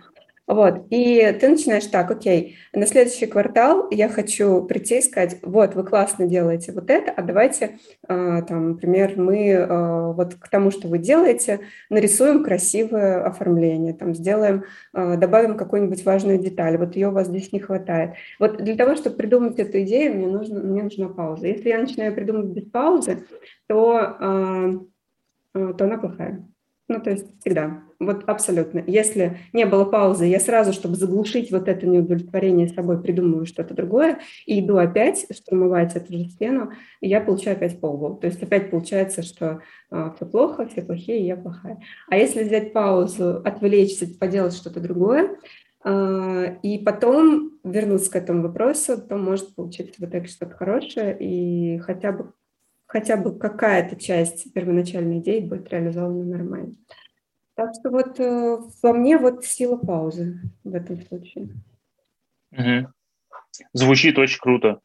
Вот, и ты начинаешь так, окей, на следующий квартал я хочу прийти и сказать, вот, вы классно делаете вот это, а давайте, а, там, например, мы а, вот к тому, что вы делаете, нарисуем красивое оформление, там, сделаем, а, добавим какую-нибудь важную деталь, вот ее у вас здесь не хватает. Вот для того, чтобы придумать эту идею, мне, нужно, мне нужна пауза. Если я начинаю придумывать без паузы, то, то она плохая. Ну, то есть всегда. Вот абсолютно. Если не было паузы, я сразу, чтобы заглушить вот это неудовлетворение собой, придумываю что-то другое и иду опять штурмовать эту же стену, и я получаю опять полгода. То есть опять получается, что э, все плохо, все плохие, я плохая. А если взять паузу, отвлечься, поделать что-то другое, э, и потом вернуться к этому вопросу, то может получиться в итоге что-то хорошее, и хотя бы хотя бы какая-то часть первоначальной идеи будет реализована нормально. Так что вот э, во мне вот сила паузы в этом случае. Угу. Звучит очень круто.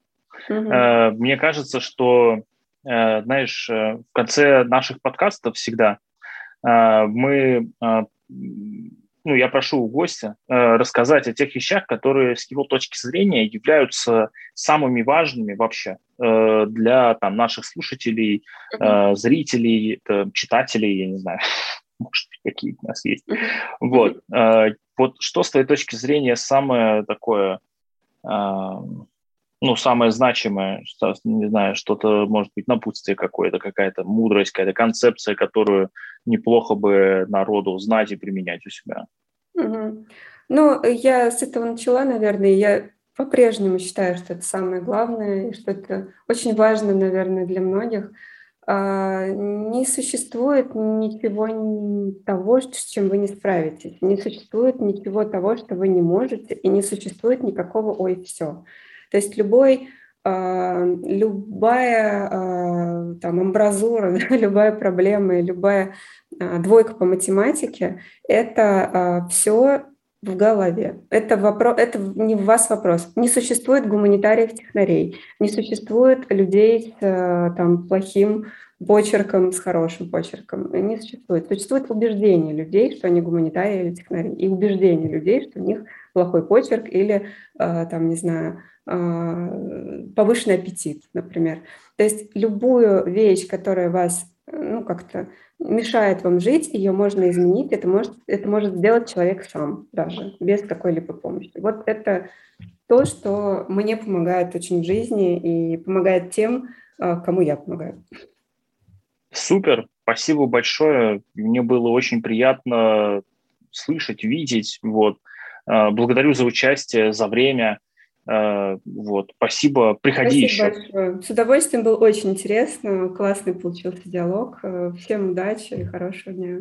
Угу. Э, мне кажется, что, э, знаешь, э, в конце наших подкастов всегда э, мы э, ну, я прошу у гостя э, рассказать о тех вещах, которые с его точки зрения являются самыми важными вообще э, для там, наших слушателей, э, зрителей, э, читателей, я не знаю, может, какие у нас есть. Вот. Э, вот что с твоей точки зрения самое такое, э, ну, самое значимое, что, не знаю, что-то, может быть, напутствие какое-то, какая-то мудрость, какая-то концепция, которую неплохо бы народу знать и применять у себя. Угу. Ну, я с этого начала, наверное, я по-прежнему считаю, что это самое главное, и что это очень важно, наверное, для многих. А, не существует ничего того, с чем вы не справитесь. Не существует ничего того, что вы не можете, и не существует никакого «ой, все». То есть любой а, любая а, там амбразура, любая проблема, любая а, двойка по математике – это все в голове. Это, вопрос, это не в вас вопрос. Не существует гуманитариев-технарей, не существует людей с там, плохим почерком, с хорошим почерком. Не существует. Существует убеждение людей, что они гуманитарии или технари, и убеждение людей, что у них плохой почерк или, там, не знаю, а, повышенный аппетит, например. То есть любую вещь, которая вас ну, как-то мешает вам жить, ее можно изменить, это может, это может сделать человек сам даже, без какой-либо помощи. Вот это то, что мне помогает очень в жизни и помогает тем, кому я помогаю. Супер, спасибо большое. Мне было очень приятно слышать, видеть. Вот. А, благодарю за участие, за время. Э, вот, спасибо, приходи спасибо еще. Большое. С удовольствием, было очень интересно, классный получился диалог. Э, всем удачи и хорошего дня.